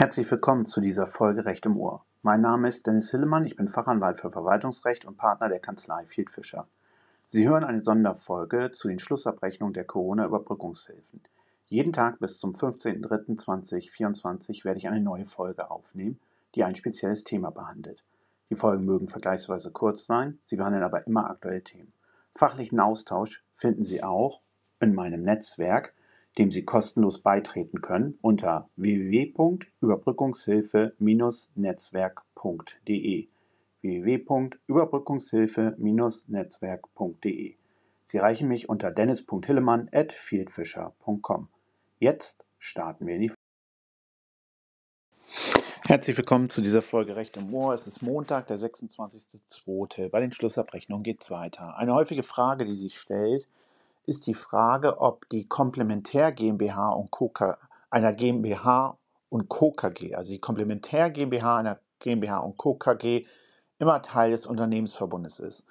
Herzlich willkommen zu dieser Folge Recht im Ohr. Mein Name ist Dennis Hillemann, ich bin Fachanwalt für Verwaltungsrecht und Partner der Kanzlei Field Fischer. Sie hören eine Sonderfolge zu den Schlussabrechnungen der Corona-Überbrückungshilfen. Jeden Tag bis zum 15.03.2024 werde ich eine neue Folge aufnehmen, die ein spezielles Thema behandelt. Die Folgen mögen vergleichsweise kurz sein, sie behandeln aber immer aktuelle Themen. Fachlichen Austausch finden Sie auch in meinem Netzwerk dem Sie kostenlos beitreten können unter www.überbrückungshilfe-netzwerk.de www.überbrückungshilfe-netzwerk.de Sie erreichen mich unter dennis.hillemann@fieldfisher.com. Jetzt starten wir in die Herzlich willkommen zu dieser Folge Recht im Moor. Es ist Montag, der 26.02. Bei den Schlussabrechnungen geht es weiter. Eine häufige Frage, die sich stellt, ist die Frage, ob die Komplementär GmbH und Co. einer GmbH und Co. KG, also die Komplementär GmbH einer GmbH und Co. KG, immer Teil des Unternehmensverbundes ist.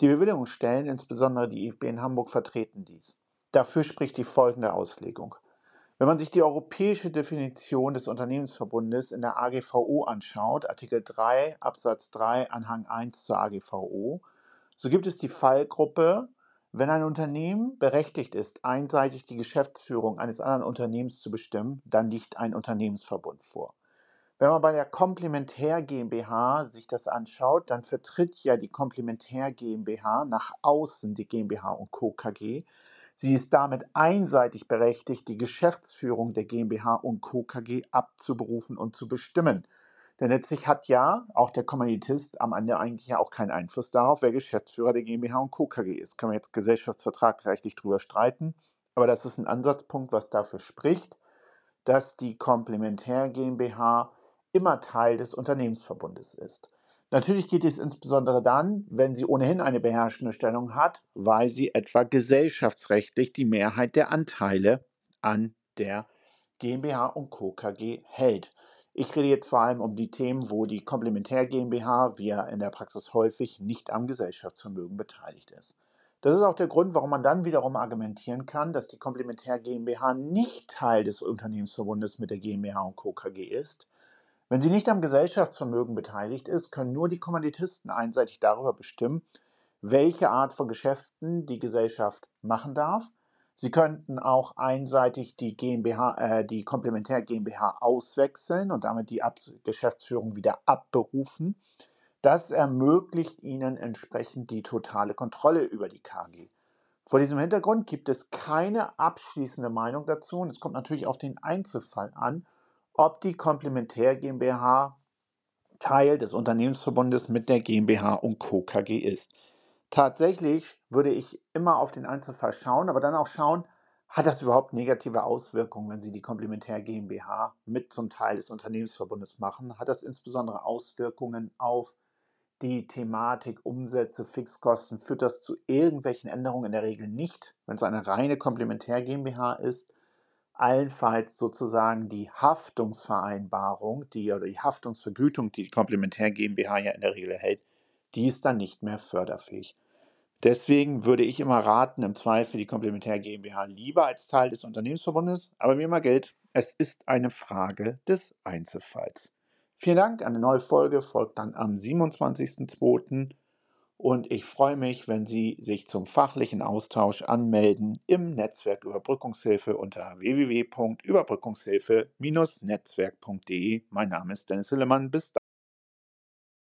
Die Bewilligungsstellen, insbesondere die IFB in Hamburg, vertreten dies. Dafür spricht die folgende Auslegung. Wenn man sich die europäische Definition des Unternehmensverbundes in der AGVO anschaut, Artikel 3 Absatz 3 Anhang 1 zur AGVO, so gibt es die Fallgruppe wenn ein Unternehmen berechtigt ist, einseitig die Geschäftsführung eines anderen Unternehmens zu bestimmen, dann liegt ein Unternehmensverbund vor. Wenn man bei der Komplementär GmbH sich das anschaut, dann vertritt ja die Komplementär GmbH nach außen die GmbH und Co. KG. Sie ist damit einseitig berechtigt, die Geschäftsführung der GmbH und Co. KG abzuberufen und zu bestimmen. Denn letztlich hat ja auch der Kommanditist am Ende eigentlich ja auch keinen Einfluss darauf, wer Geschäftsführer der GmbH und Co. KG ist. Können wir jetzt gesellschaftsvertragrechtlich drüber streiten, aber das ist ein Ansatzpunkt, was dafür spricht, dass die Komplementär GmbH immer Teil des Unternehmensverbundes ist. Natürlich geht es insbesondere dann, wenn sie ohnehin eine beherrschende Stellung hat, weil sie etwa gesellschaftsrechtlich die Mehrheit der Anteile an der GmbH und Co. KG hält. Ich rede jetzt vor allem um die Themen, wo die Komplementär GmbH, wie ja in der Praxis häufig, nicht am Gesellschaftsvermögen beteiligt ist. Das ist auch der Grund, warum man dann wiederum argumentieren kann, dass die Komplementär GmbH nicht Teil des Unternehmensverbundes mit der GmbH und Co. KG ist. Wenn sie nicht am Gesellschaftsvermögen beteiligt ist, können nur die Kommanditisten einseitig darüber bestimmen, welche Art von Geschäften die Gesellschaft machen darf Sie könnten auch einseitig die GmbH, äh, die Komplementär GmbH auswechseln und damit die Ab Geschäftsführung wieder abberufen. Das ermöglicht Ihnen entsprechend die totale Kontrolle über die KG. Vor diesem Hintergrund gibt es keine abschließende Meinung dazu und es kommt natürlich auf den Einzelfall an, ob die Komplementär GmbH Teil des Unternehmensverbundes mit der GmbH und Co. KG ist. Tatsächlich würde ich immer auf den Einzelfall schauen, aber dann auch schauen, hat das überhaupt negative Auswirkungen, wenn Sie die Komplementär GmbH mit zum Teil des Unternehmensverbundes machen? Hat das insbesondere Auswirkungen auf die Thematik Umsätze, Fixkosten? Führt das zu irgendwelchen Änderungen? In der Regel nicht. Wenn es eine reine Komplementär GmbH ist, allenfalls sozusagen die Haftungsvereinbarung, die oder die Haftungsvergütung, die die Komplementär GmbH ja in der Regel erhält, die ist dann nicht mehr förderfähig. Deswegen würde ich immer raten, im Zweifel die Komplementär GmbH lieber als Teil des Unternehmensverbundes, aber wie immer gilt, es ist eine Frage des Einzelfalls. Vielen Dank, eine neue Folge folgt dann am 27.02. Und ich freue mich, wenn Sie sich zum fachlichen Austausch anmelden im Netzwerk Überbrückungshilfe unter www.überbrückungshilfe-netzwerk.de. Mein Name ist Dennis Hillemann. Bis dann.